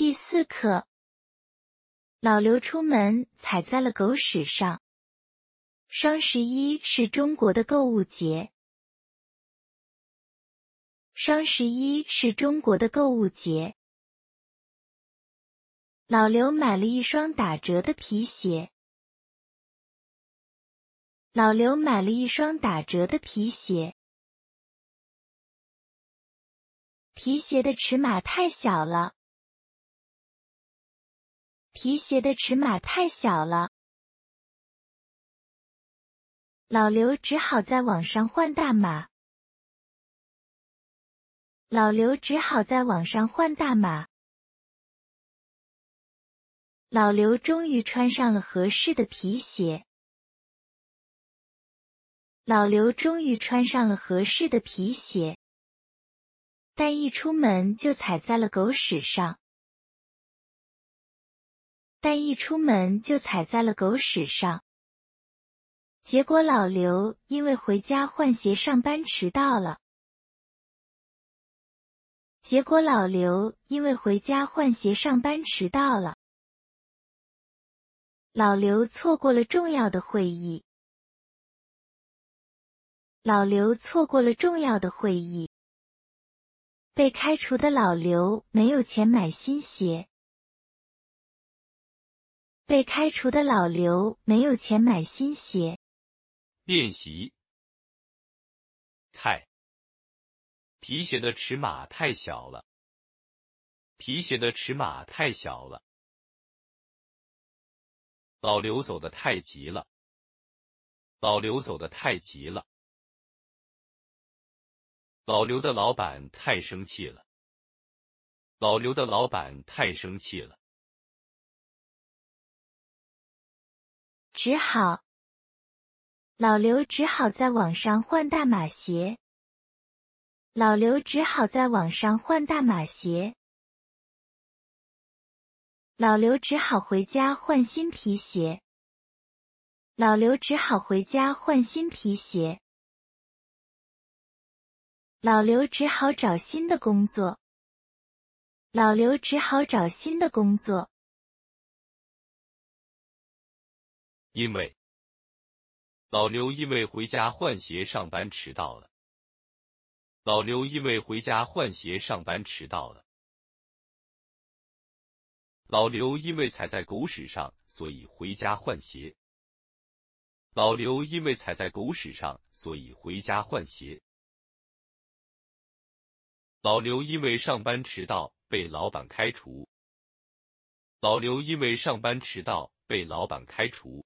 第四课，老刘出门踩在了狗屎上。双十一是中国的购物节。双十一是中国的购物节。老刘买了一双打折的皮鞋。老刘买了一双打折的皮鞋。皮鞋的尺码太小了。皮鞋的尺码太小了，老刘只好在网上换大码。老刘只好在网上换大码。老刘终于穿上了合适的皮鞋。老刘终于穿上了合适的皮鞋，但一出门就踩在了狗屎上。但一出门就踩在了狗屎上，结果老刘因为回家换鞋上班迟到了。结果老刘因为回家换鞋上班迟到了。老刘错过了重要的会议。老刘错过了重要的会议。被开除的老刘没有钱买新鞋。被开除的老刘没有钱买新鞋。练习。太。皮鞋的尺码太小了。皮鞋的尺码太小了。老刘走的太急了。老刘走的太急了。老刘的老板太生气了。老刘的老板太生气了。只好，老刘只好在网上换大码鞋。老刘只好在网上换大码鞋。老刘只好回家换新皮鞋。老刘只好回家换新皮鞋。老刘只好找新的工作。老刘只好找新的工作。因为老刘因为回家换鞋上班迟到了。老刘因为回家换鞋上班迟到了。老刘因为踩在狗屎上，所以回家换鞋。老刘因为踩在狗屎上，所以回家换鞋。老刘因为上班迟到被老板开除。老刘因为上班迟到被老板开除。